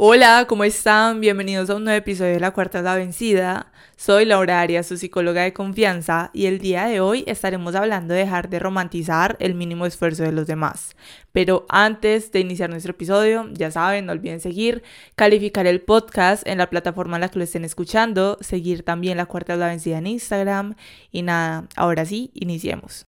Hola, ¿cómo están? Bienvenidos a un nuevo episodio de La Cuarta es la Vencida. Soy Laura Arias, su psicóloga de confianza, y el día de hoy estaremos hablando de dejar de romantizar el mínimo esfuerzo de los demás. Pero antes de iniciar nuestro episodio, ya saben, no olviden seguir, calificar el podcast en la plataforma en la que lo estén escuchando, seguir también La Cuarta es la Vencida en Instagram, y nada, ahora sí, iniciemos.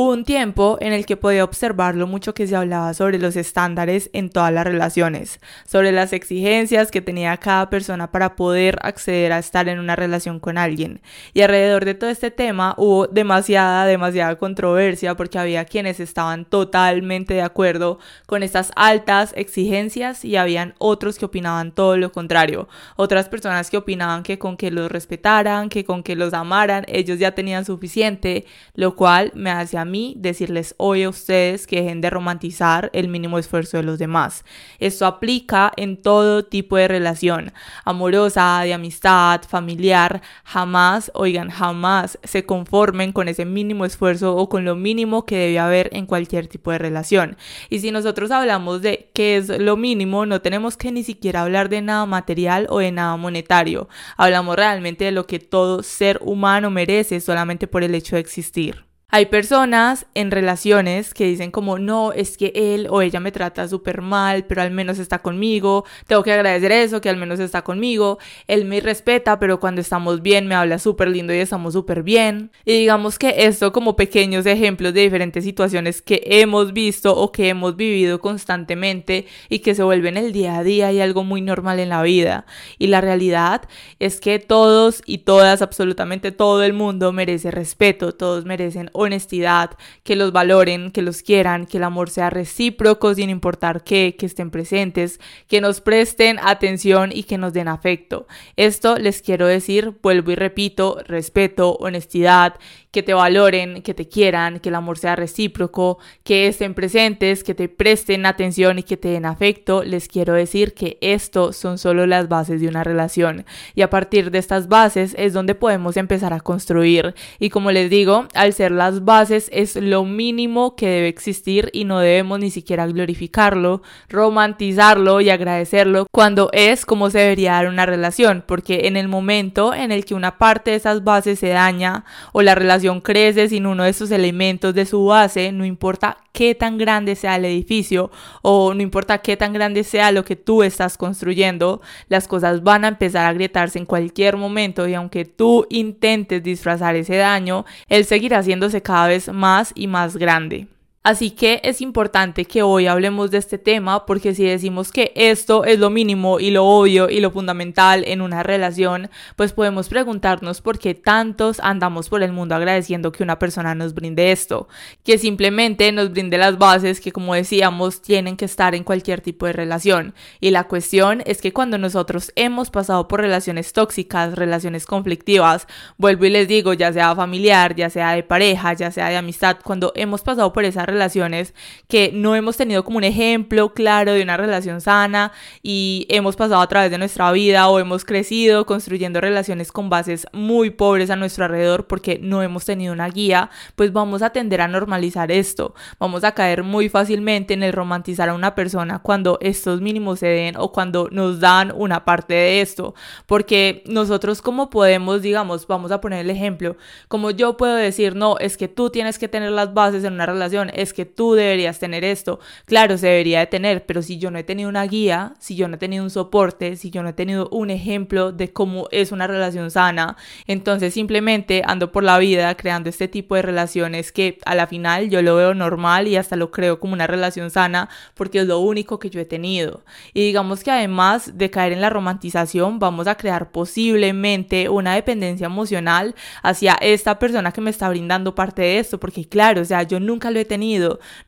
Hubo un tiempo en el que podía observar lo mucho que se hablaba sobre los estándares en todas las relaciones, sobre las exigencias que tenía cada persona para poder acceder a estar en una relación con alguien. Y alrededor de todo este tema hubo demasiada, demasiada controversia porque había quienes estaban totalmente de acuerdo con estas altas exigencias y habían otros que opinaban todo lo contrario. Otras personas que opinaban que con que los respetaran, que con que los amaran, ellos ya tenían suficiente, lo cual me hacía mí decirles hoy a ustedes que dejen de romantizar el mínimo esfuerzo de los demás. Esto aplica en todo tipo de relación, amorosa, de amistad, familiar. Jamás, oigan, jamás se conformen con ese mínimo esfuerzo o con lo mínimo que debe haber en cualquier tipo de relación. Y si nosotros hablamos de qué es lo mínimo, no tenemos que ni siquiera hablar de nada material o de nada monetario. Hablamos realmente de lo que todo ser humano merece solamente por el hecho de existir. Hay personas en relaciones que dicen como, no, es que él o ella me trata súper mal, pero al menos está conmigo, tengo que agradecer eso, que al menos está conmigo, él me respeta, pero cuando estamos bien me habla súper lindo y estamos súper bien. Y digamos que esto como pequeños ejemplos de diferentes situaciones que hemos visto o que hemos vivido constantemente y que se vuelven el día a día y algo muy normal en la vida. Y la realidad es que todos y todas, absolutamente todo el mundo merece respeto, todos merecen honestidad, que los valoren, que los quieran, que el amor sea recíproco sin importar qué, que estén presentes, que nos presten atención y que nos den afecto. Esto les quiero decir, vuelvo y repito, respeto, honestidad, que te valoren, que te quieran, que el amor sea recíproco, que estén presentes, que te presten atención y que te den afecto, les quiero decir que esto son solo las bases de una relación. Y a partir de estas bases es donde podemos empezar a construir. Y como les digo, al ser las bases es lo mínimo que debe existir y no debemos ni siquiera glorificarlo, romantizarlo y agradecerlo cuando es como se debería dar una relación, porque en el momento en el que una parte de esas bases se daña o la relación crece sin uno de esos elementos de su base, no importa qué tan grande sea el edificio o no importa qué tan grande sea lo que tú estás construyendo, las cosas van a empezar a agrietarse en cualquier momento y aunque tú intentes disfrazar ese daño, él seguirá haciéndose cada vez más y más grande. Así que es importante que hoy hablemos de este tema porque si decimos que esto es lo mínimo y lo obvio y lo fundamental en una relación, pues podemos preguntarnos por qué tantos andamos por el mundo agradeciendo que una persona nos brinde esto, que simplemente nos brinde las bases que como decíamos tienen que estar en cualquier tipo de relación. Y la cuestión es que cuando nosotros hemos pasado por relaciones tóxicas, relaciones conflictivas, vuelvo y les digo, ya sea familiar, ya sea de pareja, ya sea de amistad, cuando hemos pasado por esa relación, relaciones que no hemos tenido como un ejemplo claro de una relación sana y hemos pasado a través de nuestra vida o hemos crecido construyendo relaciones con bases muy pobres a nuestro alrededor porque no hemos tenido una guía, pues vamos a tender a normalizar esto. Vamos a caer muy fácilmente en el romantizar a una persona cuando estos mínimos se den o cuando nos dan una parte de esto, porque nosotros como podemos, digamos, vamos a poner el ejemplo, como yo puedo decir, no, es que tú tienes que tener las bases en una relación, es que tú deberías tener esto, claro, se debería de tener, pero si yo no he tenido una guía, si yo no he tenido un soporte, si yo no he tenido un ejemplo de cómo es una relación sana, entonces simplemente ando por la vida creando este tipo de relaciones que a la final yo lo veo normal y hasta lo creo como una relación sana porque es lo único que yo he tenido. Y digamos que además de caer en la romantización, vamos a crear posiblemente una dependencia emocional hacia esta persona que me está brindando parte de esto, porque claro, o sea, yo nunca lo he tenido,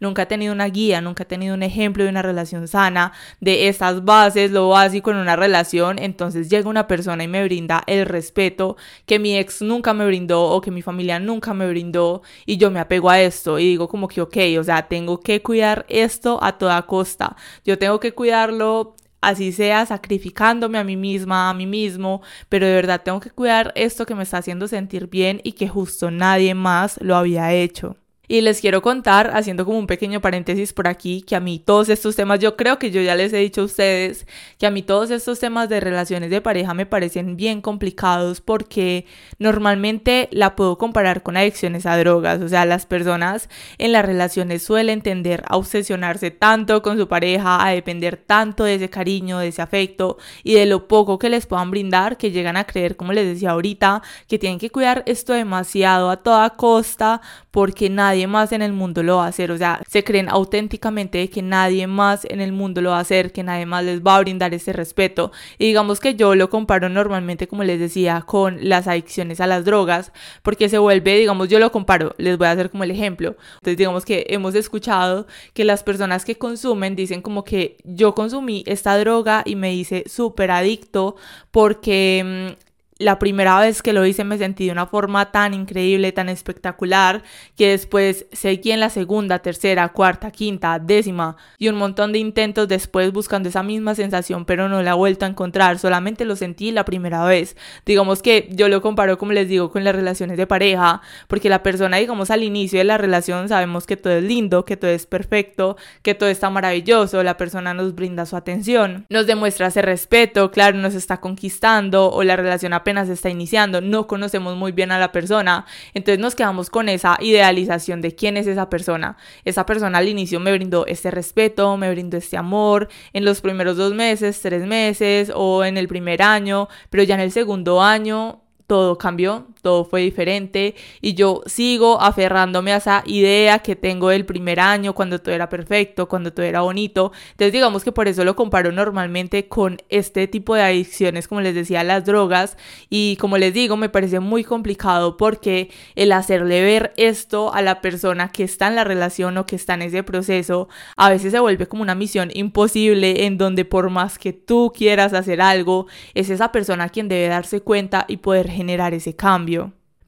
nunca he tenido una guía, nunca he tenido un ejemplo de una relación sana, de estas bases, lo básico en una relación, entonces llega una persona y me brinda el respeto que mi ex nunca me brindó o que mi familia nunca me brindó y yo me apego a esto y digo como que ok, o sea, tengo que cuidar esto a toda costa, yo tengo que cuidarlo así sea sacrificándome a mí misma, a mí mismo, pero de verdad tengo que cuidar esto que me está haciendo sentir bien y que justo nadie más lo había hecho. Y les quiero contar, haciendo como un pequeño paréntesis por aquí, que a mí todos estos temas, yo creo que yo ya les he dicho a ustedes, que a mí todos estos temas de relaciones de pareja me parecen bien complicados porque normalmente la puedo comparar con adicciones a drogas. O sea, las personas en las relaciones suelen tender a obsesionarse tanto con su pareja, a depender tanto de ese cariño, de ese afecto y de lo poco que les puedan brindar, que llegan a creer, como les decía ahorita, que tienen que cuidar esto demasiado a toda costa porque nadie más en el mundo lo va a hacer. O sea, se creen auténticamente que nadie más en el mundo lo va a hacer, que nadie más les va a brindar ese respeto. Y digamos que yo lo comparo normalmente, como les decía, con las adicciones a las drogas, porque se vuelve, digamos, yo lo comparo, les voy a hacer como el ejemplo. Entonces, digamos que hemos escuchado que las personas que consumen dicen como que yo consumí esta droga y me hice súper adicto porque mm, la primera vez que lo hice me sentí de una forma tan increíble, tan espectacular, que después seguí en la segunda, tercera, cuarta, quinta, décima y un montón de intentos después buscando esa misma sensación, pero no la he vuelto a encontrar, solamente lo sentí la primera vez. Digamos que yo lo comparo, como les digo, con las relaciones de pareja, porque la persona, digamos, al inicio de la relación sabemos que todo es lindo, que todo es perfecto, que todo está maravilloso, la persona nos brinda su atención, nos demuestra ese respeto, claro, nos está conquistando o la relación apenas apenas está iniciando, no conocemos muy bien a la persona, entonces nos quedamos con esa idealización de quién es esa persona. Esa persona al inicio me brindó este respeto, me brindó este amor en los primeros dos meses, tres meses o en el primer año, pero ya en el segundo año todo cambió, todo fue diferente y yo sigo aferrándome a esa idea que tengo del primer año, cuando todo era perfecto, cuando todo era bonito. Entonces digamos que por eso lo comparo normalmente con este tipo de adicciones, como les decía, las drogas y como les digo, me parece muy complicado porque el hacerle ver esto a la persona que está en la relación o que está en ese proceso, a veces se vuelve como una misión imposible en donde por más que tú quieras hacer algo, es esa persona quien debe darse cuenta y poder generar ese cambio.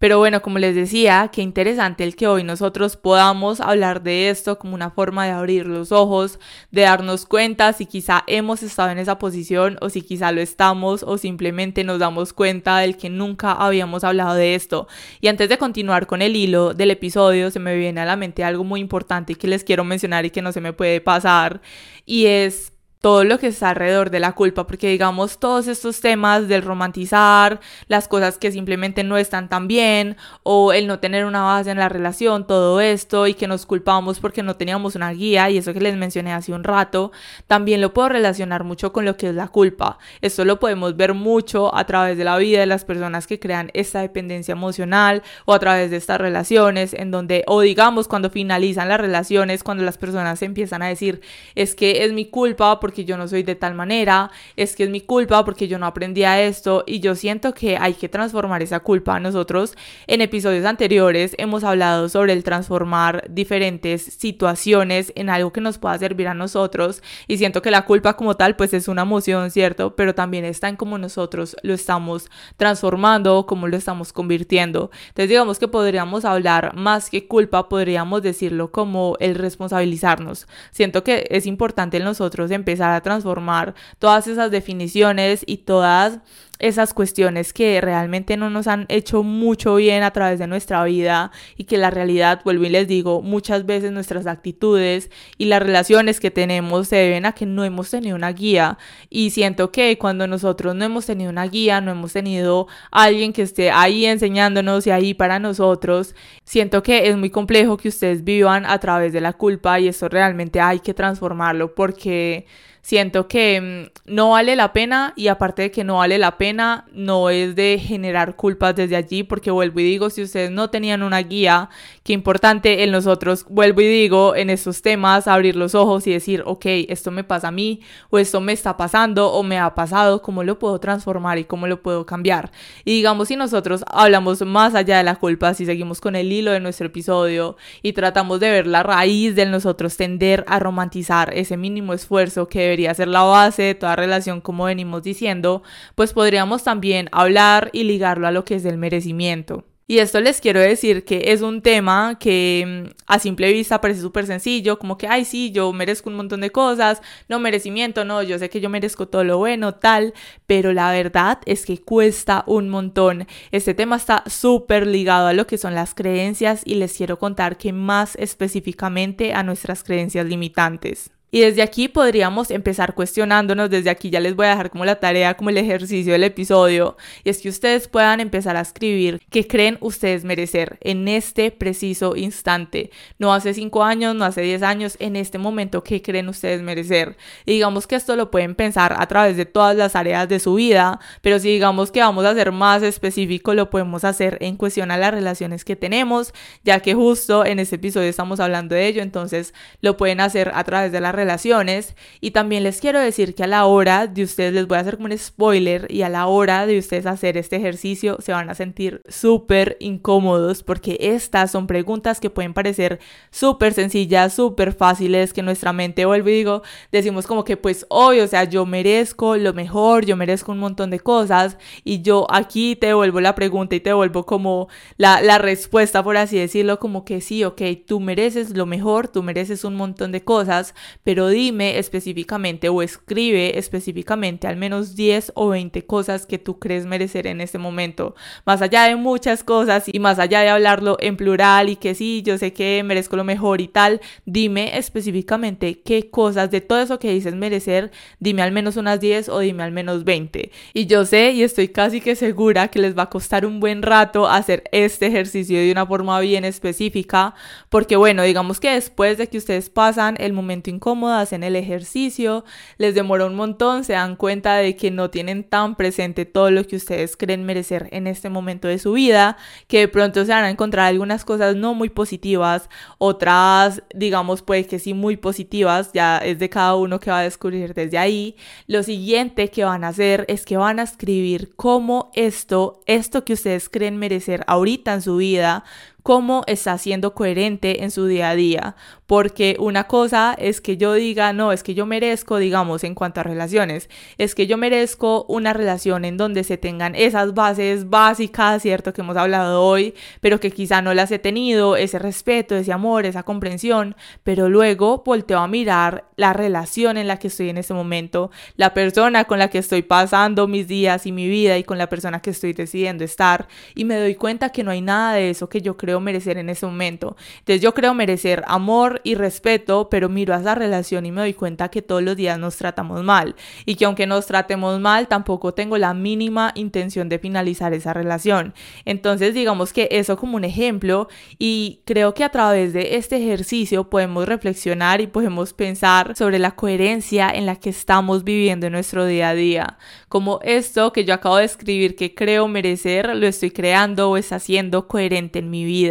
Pero bueno, como les decía, qué interesante el que hoy nosotros podamos hablar de esto como una forma de abrir los ojos, de darnos cuenta si quizá hemos estado en esa posición o si quizá lo estamos o simplemente nos damos cuenta del que nunca habíamos hablado de esto. Y antes de continuar con el hilo del episodio, se me viene a la mente algo muy importante que les quiero mencionar y que no se me puede pasar y es todo lo que está alrededor de la culpa, porque digamos todos estos temas del romantizar, las cosas que simplemente no están tan bien, o el no tener una base en la relación, todo esto, y que nos culpamos porque no teníamos una guía, y eso que les mencioné hace un rato, también lo puedo relacionar mucho con lo que es la culpa. Esto lo podemos ver mucho a través de la vida de las personas que crean esta dependencia emocional, o a través de estas relaciones, en donde, o digamos cuando finalizan las relaciones, cuando las personas empiezan a decir, es que es mi culpa, porque porque yo no soy de tal manera, es que es mi culpa porque yo no aprendí a esto y yo siento que hay que transformar esa culpa. Nosotros en episodios anteriores hemos hablado sobre el transformar diferentes situaciones en algo que nos pueda servir a nosotros y siento que la culpa como tal pues es una emoción, ¿cierto? Pero también está en cómo nosotros lo estamos transformando, cómo lo estamos convirtiendo. Entonces digamos que podríamos hablar más que culpa, podríamos decirlo como el responsabilizarnos. Siento que es importante en nosotros empezar a transformar todas esas definiciones y todas esas cuestiones que realmente no nos han hecho mucho bien a través de nuestra vida y que la realidad, vuelvo y les digo, muchas veces nuestras actitudes y las relaciones que tenemos se deben a que no hemos tenido una guía. Y siento que cuando nosotros no hemos tenido una guía, no hemos tenido alguien que esté ahí enseñándonos y ahí para nosotros, siento que es muy complejo que ustedes vivan a través de la culpa y eso realmente hay que transformarlo porque siento que mm, no vale la pena y aparte de que no vale la pena, no es de generar culpas desde allí, porque vuelvo y digo, si ustedes no tenían una guía, qué importante en nosotros, vuelvo y digo, en estos temas, abrir los ojos y decir, ok, esto me pasa a mí, o esto me está pasando, o me ha pasado, ¿cómo lo puedo transformar y cómo lo puedo cambiar? Y digamos, si nosotros hablamos más allá de la culpa, si seguimos con el hilo de nuestro episodio y tratamos de ver la raíz de nosotros tender a romantizar ese mínimo esfuerzo que debería ser la base de toda relación, como venimos diciendo, pues podríamos también hablar y ligarlo a lo que es el merecimiento. Y esto les quiero decir que es un tema que mm, a simple vista parece súper sencillo, como que, ay, sí, yo merezco un montón de cosas, no merecimiento, no, yo sé que yo merezco todo lo bueno, tal, pero la verdad es que cuesta un montón. Este tema está súper ligado a lo que son las creencias y les quiero contar que más específicamente a nuestras creencias limitantes. Y desde aquí podríamos empezar cuestionándonos, desde aquí ya les voy a dejar como la tarea, como el ejercicio del episodio, y es que ustedes puedan empezar a escribir qué creen ustedes merecer en este preciso instante, no hace cinco años, no hace diez años, en este momento, qué creen ustedes merecer. Y digamos que esto lo pueden pensar a través de todas las áreas de su vida, pero si digamos que vamos a ser más específico, lo podemos hacer en cuestión a las relaciones que tenemos, ya que justo en este episodio estamos hablando de ello, entonces lo pueden hacer a través de la relaciones. Y también les quiero decir que a la hora de ustedes, les voy a hacer como un spoiler, y a la hora de ustedes hacer este ejercicio se van a sentir súper incómodos porque estas son preguntas que pueden parecer súper sencillas, súper fáciles, que nuestra mente vuelve y digo, decimos como que pues obvio, o sea, yo merezco lo mejor, yo merezco un montón de cosas y yo aquí te devuelvo la pregunta y te devuelvo como la, la respuesta, por así decirlo, como que sí, ok, tú mereces lo mejor, tú mereces un montón de cosas, dime específicamente o escribe específicamente al menos 10 o 20 cosas que tú crees merecer en este momento. Más allá de muchas cosas y más allá de hablarlo en plural y que sí, yo sé que merezco lo mejor y tal, dime específicamente qué cosas de todo eso que dices merecer, dime al menos unas 10 o dime al menos 20. Y yo sé y estoy casi que segura que les va a costar un buen rato hacer este ejercicio de una forma bien específica, porque bueno, digamos que después de que ustedes pasan el momento incómodo, hacen el ejercicio, les demora un montón, se dan cuenta de que no tienen tan presente todo lo que ustedes creen merecer en este momento de su vida, que de pronto se van a encontrar algunas cosas no muy positivas, otras digamos pues que sí muy positivas, ya es de cada uno que va a descubrir desde ahí. Lo siguiente que van a hacer es que van a escribir cómo esto, esto que ustedes creen merecer ahorita en su vida, cómo está siendo coherente en su día a día. Porque una cosa es que yo diga, no, es que yo merezco, digamos, en cuanto a relaciones, es que yo merezco una relación en donde se tengan esas bases básicas, ¿cierto? Que hemos hablado hoy, pero que quizá no las he tenido, ese respeto, ese amor, esa comprensión, pero luego volteo a mirar la relación en la que estoy en ese momento, la persona con la que estoy pasando mis días y mi vida y con la persona que estoy decidiendo estar y me doy cuenta que no hay nada de eso que yo creo merecer en ese momento. Entonces yo creo merecer amor y respeto, pero miro a esa relación y me doy cuenta que todos los días nos tratamos mal y que aunque nos tratemos mal, tampoco tengo la mínima intención de finalizar esa relación. Entonces digamos que eso como un ejemplo y creo que a través de este ejercicio podemos reflexionar y podemos pensar sobre la coherencia en la que estamos viviendo en nuestro día a día. Como esto que yo acabo de escribir que creo merecer, lo estoy creando o está siendo coherente en mi vida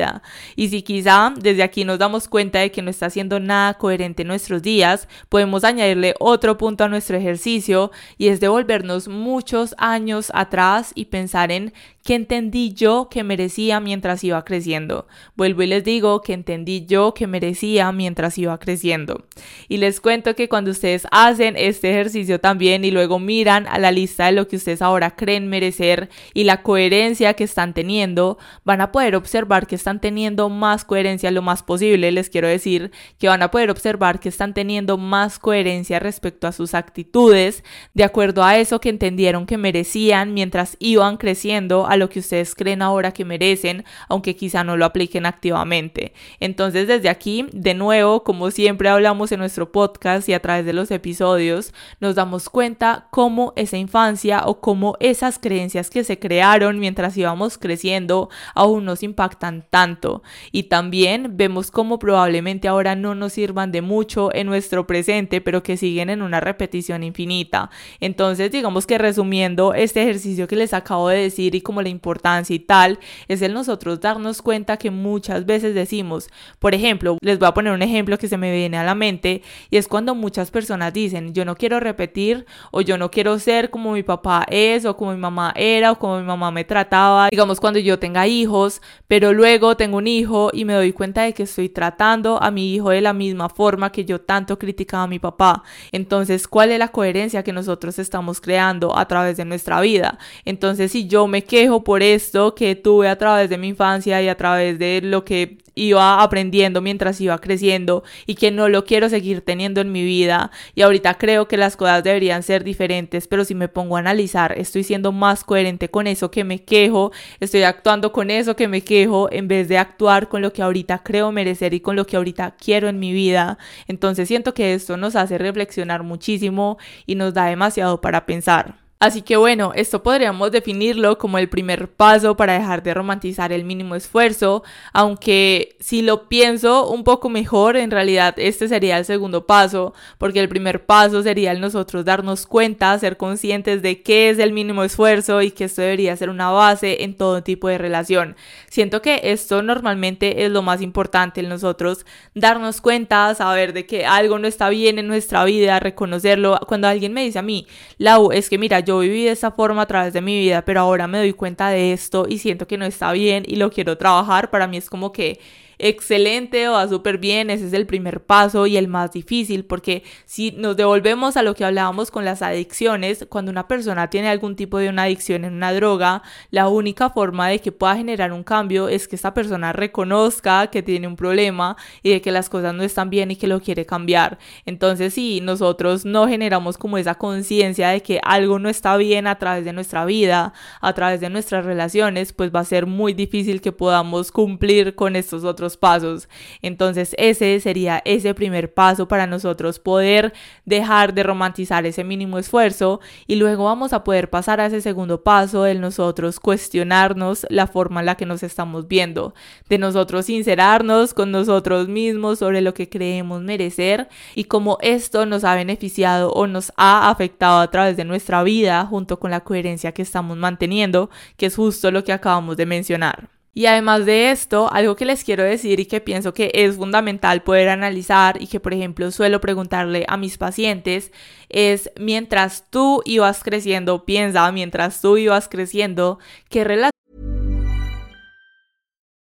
Y si quizá desde aquí nos damos cuenta de que no está haciendo nada coherente en nuestros días, podemos añadirle otro punto a nuestro ejercicio y es devolvernos muchos años atrás y pensar en qué entendí yo que merecía mientras iba creciendo. Vuelvo y les digo que entendí yo que merecía mientras iba creciendo. Y les cuento que cuando ustedes hacen este ejercicio también y luego miran a la lista de lo que ustedes ahora creen merecer y la coherencia que están teniendo, van a poder observar que están teniendo más coherencia lo más posible. Les quiero decir que van a poder observar que están teniendo más coherencia respecto a sus actitudes de acuerdo a eso que entendieron que merecían mientras iban creciendo a lo que ustedes creen ahora que merecen, aunque quizá no lo apliquen activamente. Entonces desde aquí, de nuevo, como siempre hablamos en nuestro podcast y a través de los episodios, nos damos cuenta cómo esa infancia o cómo esas creencias que se crearon mientras íbamos creciendo aún nos impactan tanto. Y también vemos cómo probablemente ahora no nos sirvan de mucho en nuestro presente, pero que siguen en una repetición infinita. Entonces, digamos que resumiendo este ejercicio que les acabo de decir y como la importancia y tal, es el nosotros darnos cuenta que muchas veces decimos, por ejemplo, les voy a poner un ejemplo que se me viene a la mente, y es cuando muchas personas dicen, yo no quiero repetir o yo no quiero ser como mi papá es o como mi mamá era o como mi mamá me trataba, digamos cuando yo tenga hijos, pero luego tengo un hijo y me doy cuenta de que estoy tratando a mi hijo de la misma forma que yo tanto criticaba a mi papá. Entonces, ¿cuál es la coherencia que nosotros estamos creando a través de nuestra vida? Entonces, si yo me quejo por esto que tuve a través de mi infancia y a través de lo que iba aprendiendo mientras iba creciendo y que no lo quiero seguir teniendo en mi vida. Y ahorita creo que las cosas deberían ser diferentes pero si me pongo a analizar estoy siendo más coherente con eso que me quejo estoy actuando con eso que me quejo en vez de actuar con lo que ahorita creo merecer y con lo que ahorita quiero en mi vida. Entonces siento que esto nos hace reflexionar muchísimo y nos da demasiado para pensar Así que bueno, esto podríamos definirlo como el primer paso para dejar de romantizar el mínimo esfuerzo, aunque si lo pienso un poco mejor, en realidad este sería el segundo paso, porque el primer paso sería el nosotros darnos cuenta, ser conscientes de qué es el mínimo esfuerzo y que esto debería ser una base en todo tipo de relación. Siento que esto normalmente es lo más importante, el nosotros darnos cuenta, saber de que algo no está bien en nuestra vida, reconocerlo. Cuando alguien me dice a mí, Lau, es que mira, yo yo viví de esa forma a través de mi vida, pero ahora me doy cuenta de esto y siento que no está bien y lo quiero trabajar, para mí es como que excelente o va súper bien, ese es el primer paso y el más difícil, porque si nos devolvemos a lo que hablábamos con las adicciones, cuando una persona tiene algún tipo de una adicción en una droga, la única forma de que pueda generar un cambio es que esta persona reconozca que tiene un problema y de que las cosas no están bien y que lo quiere cambiar. Entonces, si nosotros no generamos como esa conciencia de que algo no está bien a través de nuestra vida, a través de nuestras relaciones, pues va a ser muy difícil que podamos cumplir con estos otros pasos. Entonces ese sería ese primer paso para nosotros poder dejar de romantizar ese mínimo esfuerzo y luego vamos a poder pasar a ese segundo paso de nosotros cuestionarnos la forma en la que nos estamos viendo, de nosotros sincerarnos con nosotros mismos sobre lo que creemos merecer y cómo esto nos ha beneficiado o nos ha afectado a través de nuestra vida junto con la coherencia que estamos manteniendo, que es justo lo que acabamos de mencionar. Y además de esto, algo que les quiero decir y que pienso que es fundamental poder analizar y que por ejemplo suelo preguntarle a mis pacientes es mientras tú ibas creciendo, piensa mientras tú ibas creciendo, qué relación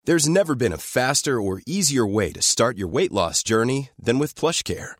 There's never been a faster or easier way to start your weight loss journey than with PlushCare.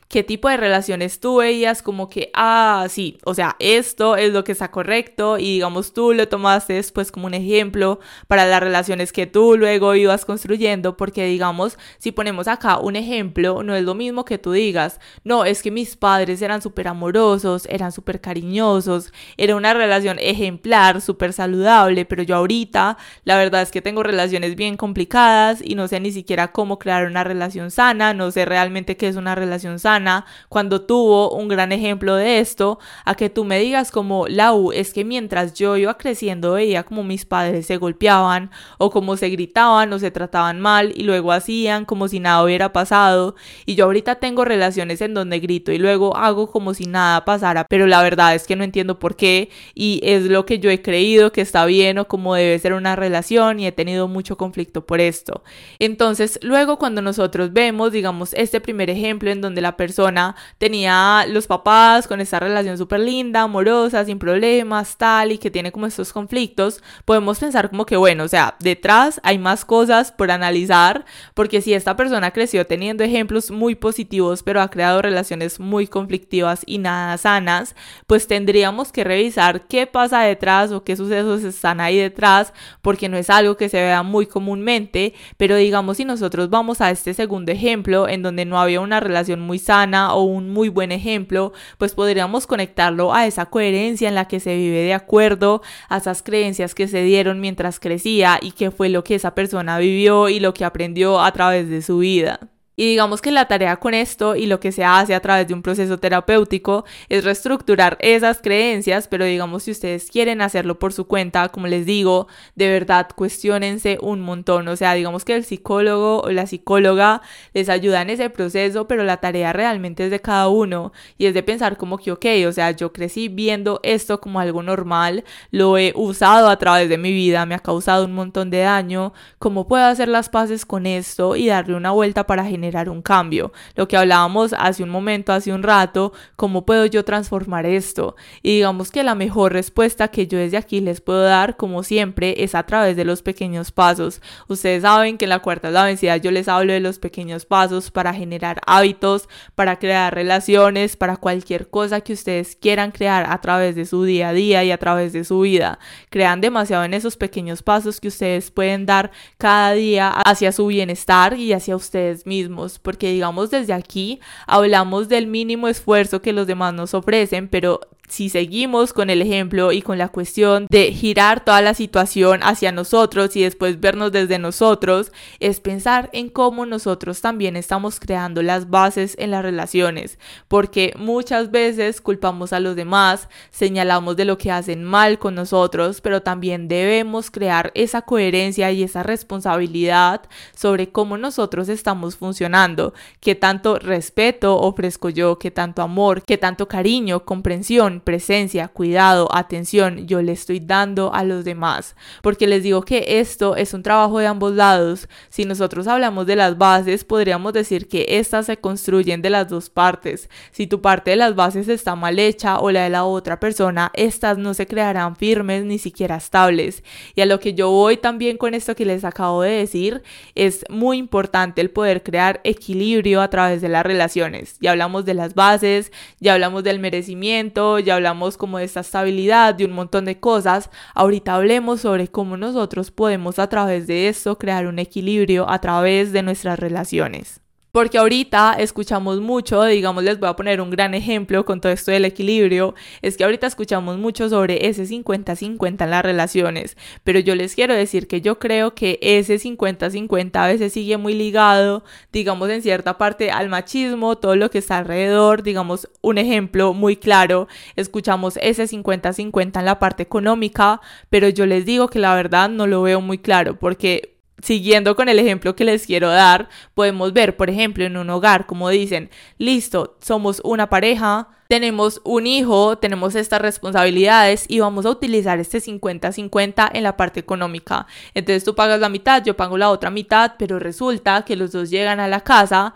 Qué tipo de relaciones tú veías como que, ah, sí, o sea, esto es lo que está correcto y digamos tú lo tomaste después como un ejemplo para las relaciones que tú luego ibas construyendo, porque digamos, si ponemos acá un ejemplo, no es lo mismo que tú digas, no, es que mis padres eran súper amorosos, eran súper cariñosos, era una relación ejemplar, súper saludable, pero yo ahorita la verdad es que tengo relaciones bien complicadas y no sé ni siquiera cómo crear una relación sana, no sé realmente qué es una relación sana, cuando tuvo un gran ejemplo de esto, a que tú me digas como, Lau, es que mientras yo iba creciendo veía como mis padres se golpeaban o como se gritaban o se trataban mal y luego hacían como si nada hubiera pasado y yo ahorita tengo relaciones en donde grito y luego hago como si nada pasara, pero la verdad es que no entiendo por qué y es lo que yo he creído que está bien o como debe ser una relación y he tenido mucho conflicto por esto. Entonces, luego cuando nosotros vemos, digamos, este primer ejemplo en donde la persona tenía los papás con esta relación súper linda, amorosa, sin problemas, tal, y que tiene como estos conflictos, podemos pensar como que, bueno, o sea, detrás hay más cosas por analizar, porque si esta persona creció teniendo ejemplos muy positivos, pero ha creado relaciones muy conflictivas y nada sanas, pues tendríamos que revisar qué pasa detrás o qué sucesos están ahí detrás, porque no es algo que se vea muy comúnmente, pero digamos si nosotros vamos a este segundo ejemplo en donde no había una relación muy sana o un muy buen ejemplo, pues podríamos conectarlo a esa coherencia en la que se vive de acuerdo a esas creencias que se dieron mientras crecía y qué fue lo que esa persona vivió y lo que aprendió a través de su vida. Y digamos que la tarea con esto y lo que se hace a través de un proceso terapéutico es reestructurar esas creencias, pero digamos si ustedes quieren hacerlo por su cuenta, como les digo, de verdad cuestionense un montón. O sea, digamos que el psicólogo o la psicóloga les ayuda en ese proceso, pero la tarea realmente es de cada uno y es de pensar como que, ok, o sea, yo crecí viendo esto como algo normal, lo he usado a través de mi vida, me ha causado un montón de daño, ¿cómo puedo hacer las paces con esto y darle una vuelta para generar un cambio. Lo que hablábamos hace un momento, hace un rato, ¿cómo puedo yo transformar esto? Y digamos que la mejor respuesta que yo desde aquí les puedo dar, como siempre, es a través de los pequeños pasos. Ustedes saben que en la cuarta es la vencida yo les hablo de los pequeños pasos para generar hábitos, para crear relaciones, para cualquier cosa que ustedes quieran crear a través de su día a día y a través de su vida. Crean demasiado en esos pequeños pasos que ustedes pueden dar cada día hacia su bienestar y hacia ustedes mismos porque digamos desde aquí hablamos del mínimo esfuerzo que los demás nos ofrecen, pero si seguimos con el ejemplo y con la cuestión de girar toda la situación hacia nosotros y después vernos desde nosotros, es pensar en cómo nosotros también estamos creando las bases en las relaciones, porque muchas veces culpamos a los demás, señalamos de lo que hacen mal con nosotros, pero también debemos crear esa coherencia y esa responsabilidad sobre cómo nosotros estamos funcionando, qué tanto respeto ofrezco yo, qué tanto amor, qué tanto cariño, comprensión, presencia, cuidado, atención yo le estoy dando a los demás. Porque les digo que esto es un trabajo de ambos lados. Si nosotros hablamos de las bases, podríamos decir que estas se construyen de las dos partes. Si tu parte de las bases está mal hecha o la de la otra persona, estas no se crearán firmes ni siquiera estables. Y a lo que yo voy también con esto que les acabo de decir, es muy importante el poder crear equilibrio a través de las relaciones. Ya hablamos de las bases, ya hablamos del merecimiento, ya hablamos como de esta estabilidad, de un montón de cosas, ahorita hablemos sobre cómo nosotros podemos a través de esto crear un equilibrio a través de nuestras relaciones. Porque ahorita escuchamos mucho, digamos, les voy a poner un gran ejemplo con todo esto del equilibrio, es que ahorita escuchamos mucho sobre ese 50-50 en las relaciones, pero yo les quiero decir que yo creo que ese 50-50 a veces sigue muy ligado, digamos, en cierta parte al machismo, todo lo que está alrededor, digamos, un ejemplo muy claro, escuchamos ese 50-50 en la parte económica, pero yo les digo que la verdad no lo veo muy claro, porque siguiendo con el ejemplo que les quiero dar, podemos ver, por ejemplo, en un hogar, como dicen, listo, somos una pareja, tenemos un hijo, tenemos estas responsabilidades y vamos a utilizar este 50-50 en la parte económica. Entonces tú pagas la mitad, yo pago la otra mitad, pero resulta que los dos llegan a la casa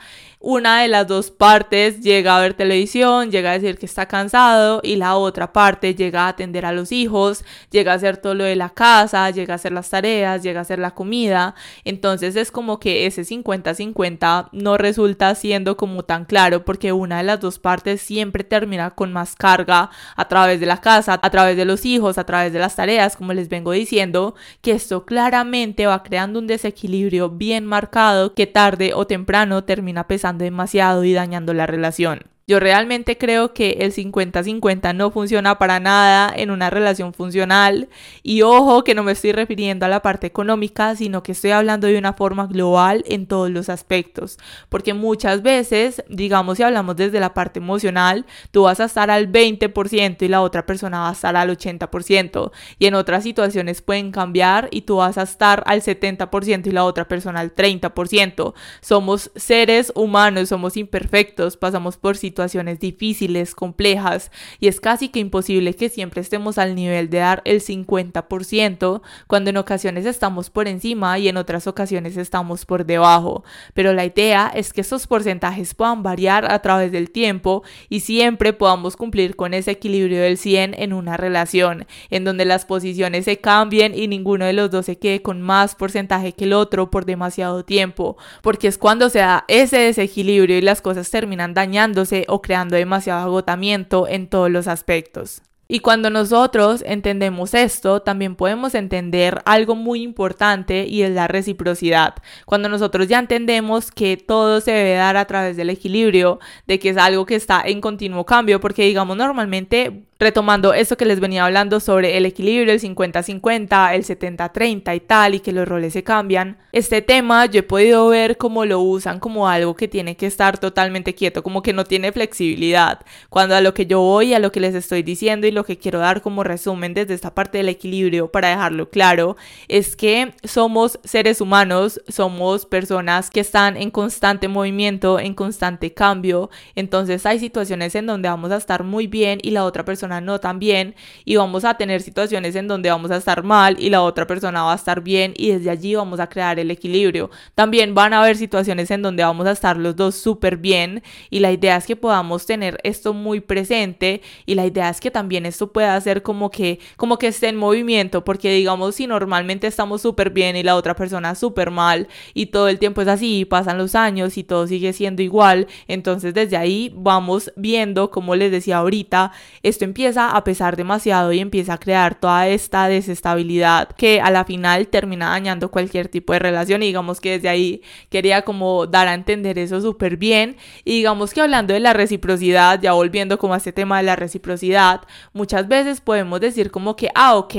una de las dos partes llega a ver televisión, llega a decir que está cansado y la otra parte llega a atender a los hijos, llega a hacer todo lo de la casa, llega a hacer las tareas, llega a hacer la comida. Entonces es como que ese 50-50 no resulta siendo como tan claro porque una de las dos partes siempre termina con más carga a través de la casa, a través de los hijos, a través de las tareas, como les vengo diciendo, que esto claramente va creando un desequilibrio bien marcado que tarde o temprano termina pesando demasiado y dañando la relación. Yo realmente creo que el 50-50 no funciona para nada en una relación funcional. Y ojo que no me estoy refiriendo a la parte económica, sino que estoy hablando de una forma global en todos los aspectos, porque muchas veces, digamos si hablamos desde la parte emocional, tú vas a estar al 20% y la otra persona va a estar al 80% y en otras situaciones pueden cambiar y tú vas a estar al 70% y la otra persona al 30%. Somos seres humanos, somos imperfectos, pasamos por situaciones situaciones difíciles, complejas, y es casi que imposible que siempre estemos al nivel de dar el 50%, cuando en ocasiones estamos por encima y en otras ocasiones estamos por debajo. Pero la idea es que esos porcentajes puedan variar a través del tiempo y siempre podamos cumplir con ese equilibrio del 100 en una relación, en donde las posiciones se cambien y ninguno de los dos se quede con más porcentaje que el otro por demasiado tiempo, porque es cuando se da ese desequilibrio y las cosas terminan dañándose o creando demasiado agotamiento en todos los aspectos. Y cuando nosotros entendemos esto, también podemos entender algo muy importante y es la reciprocidad. Cuando nosotros ya entendemos que todo se debe dar a través del equilibrio, de que es algo que está en continuo cambio, porque digamos normalmente retomando eso que les venía hablando sobre el equilibrio, el 50-50, el 70-30 y tal, y que los roles se cambian, este tema yo he podido ver cómo lo usan como algo que tiene que estar totalmente quieto, como que no tiene flexibilidad. Cuando a lo que yo voy, a lo que les estoy diciendo y lo que quiero dar como resumen desde esta parte del equilibrio para dejarlo claro, es que somos seres humanos, somos personas que están en constante movimiento, en constante cambio, entonces hay situaciones en donde vamos a estar muy bien y la otra persona no tan bien y vamos a tener situaciones en donde vamos a estar mal y la otra persona va a estar bien y desde allí vamos a crear el equilibrio. También van a haber situaciones en donde vamos a estar los dos súper bien y la idea es que podamos tener esto muy presente y la idea es que también esto pueda ser como que como que esté en movimiento porque digamos si normalmente estamos súper bien y la otra persona súper mal y todo el tiempo es así y pasan los años y todo sigue siendo igual entonces desde ahí vamos viendo como les decía ahorita esto empieza a pesar demasiado y empieza a crear toda esta desestabilidad que a la final termina dañando cualquier tipo de relación. Y digamos que desde ahí quería como dar a entender eso súper bien y digamos que hablando de la reciprocidad, ya volviendo como a este tema de la reciprocidad, muchas veces podemos decir como que, ah, ok,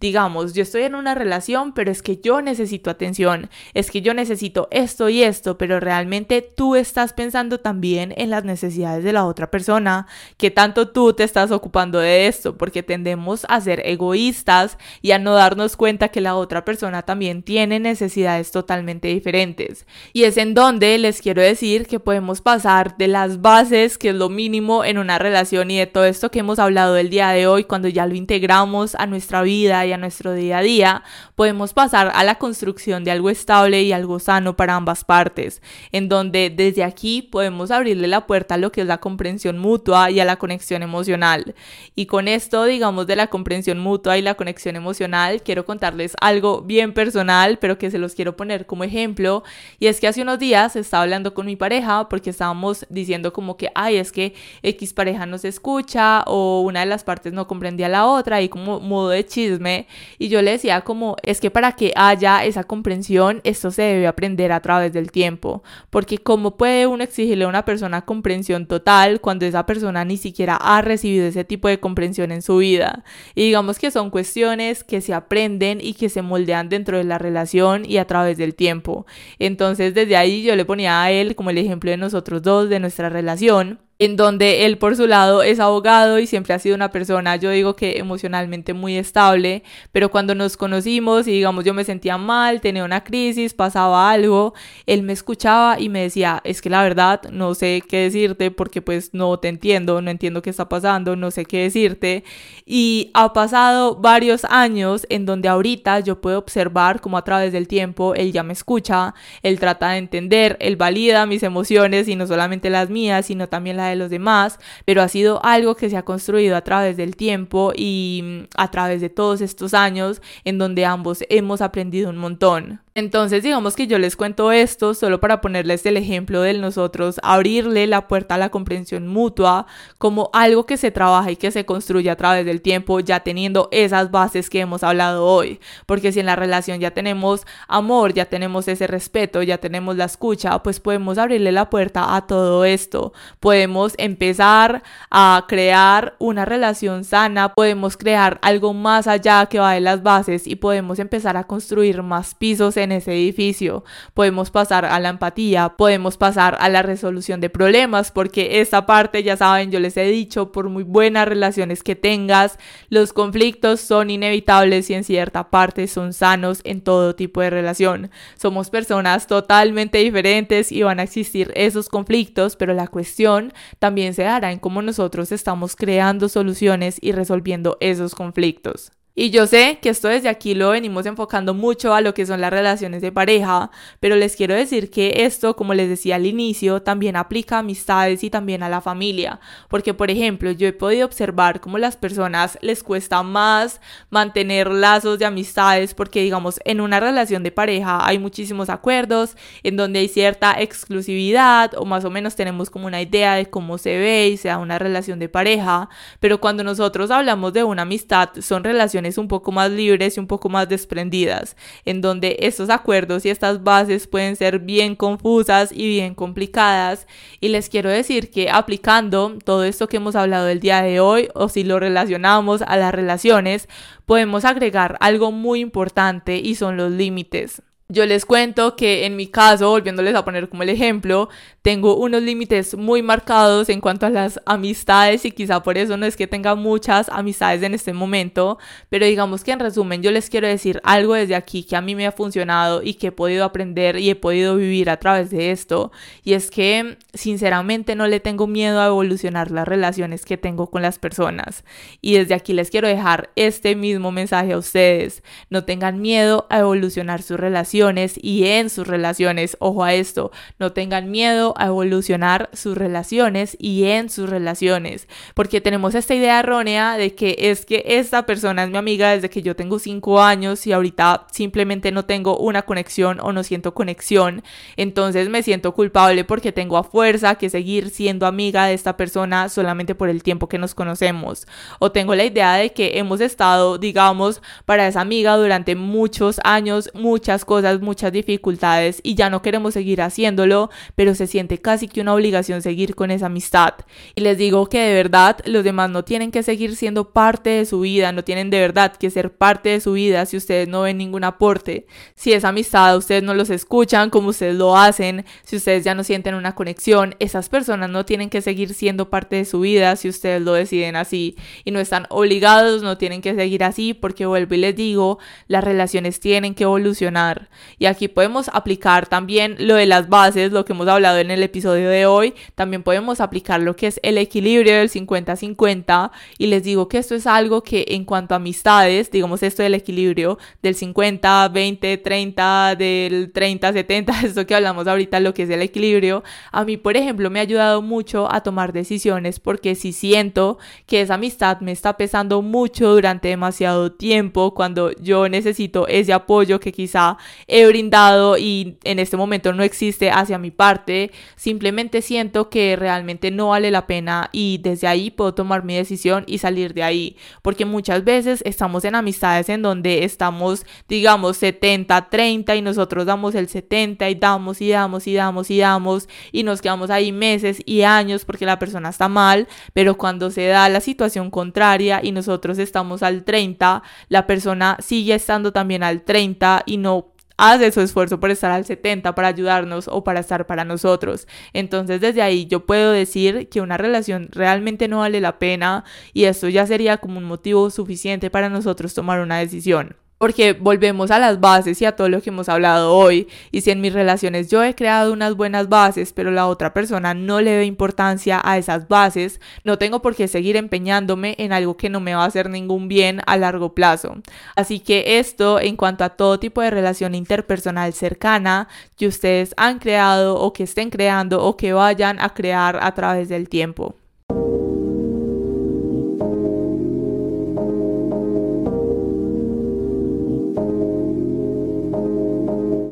digamos, yo estoy en una relación, pero es que yo necesito atención, es que yo necesito esto y esto, pero realmente tú estás pensando también en las necesidades de la otra persona, que tanto tú te estás ocupando de esto, porque tendemos a ser egoístas y a no darnos cuenta que la otra persona también tiene necesidades totalmente diferentes. Y es en donde les quiero decir que podemos pasar de las bases, que es lo mínimo en una relación y de todo esto que hemos hablado el día de hoy, cuando ya lo integramos a nuestra vida y a nuestro día a día, podemos pasar a la construcción de algo estable y algo sano para ambas partes, en donde desde aquí podemos abrirle la puerta a lo que es la comprensión mutua y a la conexión emocional. Y con esto, digamos, de la comprensión mutua y la conexión emocional, quiero contarles algo bien personal, pero que se los quiero poner como ejemplo. Y es que hace unos días estaba hablando con mi pareja porque estábamos diciendo como que, ay, es que X pareja no se escucha o una de las partes no comprendía a la otra y como modo de chisme. Y yo le decía como, es que para que haya esa comprensión, esto se debe aprender a través del tiempo. Porque cómo puede uno exigirle a una persona comprensión total cuando esa persona ni siquiera ha recibido ese tipo de comprensión en su vida. Y digamos que son cuestiones que se aprenden y que se moldean dentro de la relación y a través del tiempo. Entonces desde ahí yo le ponía a él como el ejemplo de nosotros dos, de nuestra relación en donde él por su lado es abogado y siempre ha sido una persona, yo digo que emocionalmente muy estable, pero cuando nos conocimos y digamos yo me sentía mal, tenía una crisis, pasaba algo, él me escuchaba y me decía, es que la verdad no sé qué decirte porque pues no te entiendo, no entiendo qué está pasando, no sé qué decirte y ha pasado varios años en donde ahorita yo puedo observar como a través del tiempo él ya me escucha, él trata de entender, él valida mis emociones y no solamente las mías, sino también las de los demás, pero ha sido algo que se ha construido a través del tiempo y mm, a través de todos estos años en donde ambos hemos aprendido un montón. Entonces, digamos que yo les cuento esto solo para ponerles el ejemplo de nosotros abrirle la puerta a la comprensión mutua como algo que se trabaja y que se construye a través del tiempo, ya teniendo esas bases que hemos hablado hoy. Porque si en la relación ya tenemos amor, ya tenemos ese respeto, ya tenemos la escucha, pues podemos abrirle la puerta a todo esto. Podemos empezar a crear una relación sana, podemos crear algo más allá que va de las bases y podemos empezar a construir más pisos en ese edificio. Podemos pasar a la empatía, podemos pasar a la resolución de problemas, porque esta parte, ya saben, yo les he dicho, por muy buenas relaciones que tengas, los conflictos son inevitables y en cierta parte son sanos en todo tipo de relación. Somos personas totalmente diferentes y van a existir esos conflictos, pero la cuestión también se dará en cómo nosotros estamos creando soluciones y resolviendo esos conflictos. Y yo sé que esto desde aquí lo venimos enfocando mucho a lo que son las relaciones de pareja, pero les quiero decir que esto, como les decía al inicio, también aplica a amistades y también a la familia, porque por ejemplo, yo he podido observar cómo las personas les cuesta más mantener lazos de amistades, porque digamos, en una relación de pareja hay muchísimos acuerdos en donde hay cierta exclusividad o más o menos tenemos como una idea de cómo se ve y sea una relación de pareja, pero cuando nosotros hablamos de una amistad, son relaciones un poco más libres y un poco más desprendidas, en donde estos acuerdos y estas bases pueden ser bien confusas y bien complicadas. Y les quiero decir que aplicando todo esto que hemos hablado el día de hoy, o si lo relacionamos a las relaciones, podemos agregar algo muy importante y son los límites. Yo les cuento que en mi caso, volviéndoles a poner como el ejemplo, tengo unos límites muy marcados en cuanto a las amistades y quizá por eso no es que tenga muchas amistades en este momento, pero digamos que en resumen yo les quiero decir algo desde aquí que a mí me ha funcionado y que he podido aprender y he podido vivir a través de esto y es que sinceramente no le tengo miedo a evolucionar las relaciones que tengo con las personas. Y desde aquí les quiero dejar este mismo mensaje a ustedes, no tengan miedo a evolucionar su relación y en sus relaciones. Ojo a esto, no tengan miedo a evolucionar sus relaciones y en sus relaciones, porque tenemos esta idea errónea de que es que esta persona es mi amiga desde que yo tengo cinco años y ahorita simplemente no tengo una conexión o no siento conexión, entonces me siento culpable porque tengo a fuerza que seguir siendo amiga de esta persona solamente por el tiempo que nos conocemos, o tengo la idea de que hemos estado, digamos, para esa amiga durante muchos años, muchas cosas, muchas dificultades y ya no queremos seguir haciéndolo, pero se siente casi que una obligación seguir con esa amistad. Y les digo que de verdad los demás no tienen que seguir siendo parte de su vida, no tienen de verdad que ser parte de su vida si ustedes no ven ningún aporte. Si esa amistad ustedes no los escuchan como ustedes lo hacen, si ustedes ya no sienten una conexión, esas personas no tienen que seguir siendo parte de su vida si ustedes lo deciden así y no están obligados, no tienen que seguir así porque vuelvo y les digo, las relaciones tienen que evolucionar. Y aquí podemos aplicar también lo de las bases, lo que hemos hablado en el episodio de hoy. También podemos aplicar lo que es el equilibrio del 50-50. Y les digo que esto es algo que en cuanto a amistades, digamos esto del equilibrio del 50, 20, 30, del 30, 70, esto que hablamos ahorita, lo que es el equilibrio, a mí, por ejemplo, me ha ayudado mucho a tomar decisiones porque si siento que esa amistad me está pesando mucho durante demasiado tiempo, cuando yo necesito ese apoyo que quizá he brindado y en este momento no existe hacia mi parte, simplemente siento que realmente no vale la pena y desde ahí puedo tomar mi decisión y salir de ahí, porque muchas veces estamos en amistades en donde estamos, digamos, 70, 30 y nosotros damos el 70 y damos y damos y damos y damos y nos quedamos ahí meses y años porque la persona está mal, pero cuando se da la situación contraria y nosotros estamos al 30, la persona sigue estando también al 30 y no hace su esfuerzo por estar al 70 para ayudarnos o para estar para nosotros. Entonces desde ahí yo puedo decir que una relación realmente no vale la pena y esto ya sería como un motivo suficiente para nosotros tomar una decisión. Porque volvemos a las bases y a todo lo que hemos hablado hoy. Y si en mis relaciones yo he creado unas buenas bases, pero la otra persona no le ve importancia a esas bases, no tengo por qué seguir empeñándome en algo que no me va a hacer ningún bien a largo plazo. Así que esto en cuanto a todo tipo de relación interpersonal cercana que ustedes han creado o que estén creando o que vayan a crear a través del tiempo.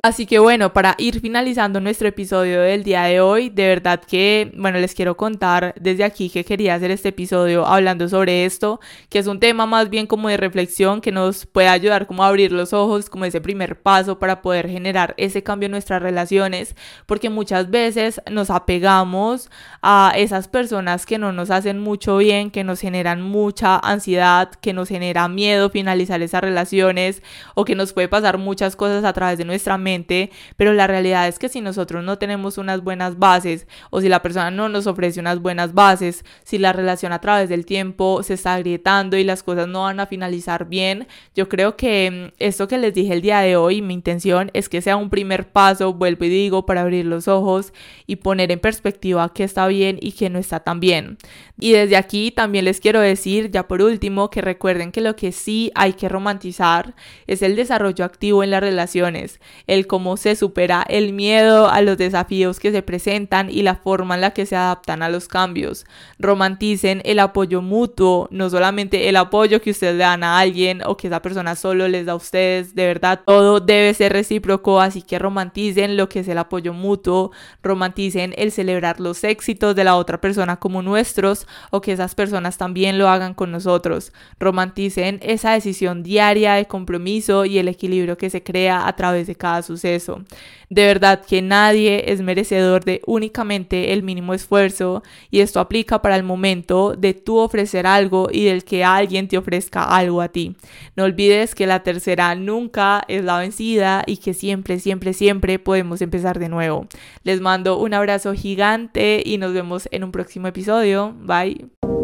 Así que bueno, para ir finalizando nuestro episodio del día de hoy, de verdad que, bueno, les quiero contar desde aquí que quería hacer este episodio hablando sobre esto, que es un tema más bien como de reflexión que nos puede ayudar como a abrir los ojos, como ese primer paso para poder generar ese cambio en nuestras relaciones, porque muchas veces nos apegamos a esas personas que no nos hacen mucho bien, que nos generan mucha ansiedad, que nos genera miedo finalizar esas relaciones o que nos puede pasar muchas cosas a través de nuestra mente pero la realidad es que si nosotros no tenemos unas buenas bases o si la persona no nos ofrece unas buenas bases, si la relación a través del tiempo se está agrietando y las cosas no van a finalizar bien, yo creo que mm, esto que les dije el día de hoy, mi intención es que sea un primer paso, vuelvo y digo, para abrir los ojos y poner en perspectiva qué está bien y qué no está tan bien. Y desde aquí también les quiero decir, ya por último, que recuerden que lo que sí hay que romantizar es el desarrollo activo en las relaciones, el cómo se supera el miedo a los desafíos que se presentan y la forma en la que se adaptan a los cambios. Romanticen el apoyo mutuo, no solamente el apoyo que ustedes le dan a alguien o que esa persona solo les da a ustedes, de verdad todo debe ser recíproco, así que romanticen lo que es el apoyo mutuo, romanticen el celebrar los éxitos de la otra persona como nuestros o que esas personas también lo hagan con nosotros. Romanticen esa decisión diaria de compromiso y el equilibrio que se crea a través de cada De verdad que nadie es merecedor de únicamente el mínimo esfuerzo y esto aplica para el momento de tú ofrecer algo y del que alguien te ofrezca algo a ti. No olvides que la tercera nunca es la vencida y que siempre, siempre, siempre podemos empezar de nuevo. Les mando un abrazo gigante y nos vemos en un próximo episodio. Bye.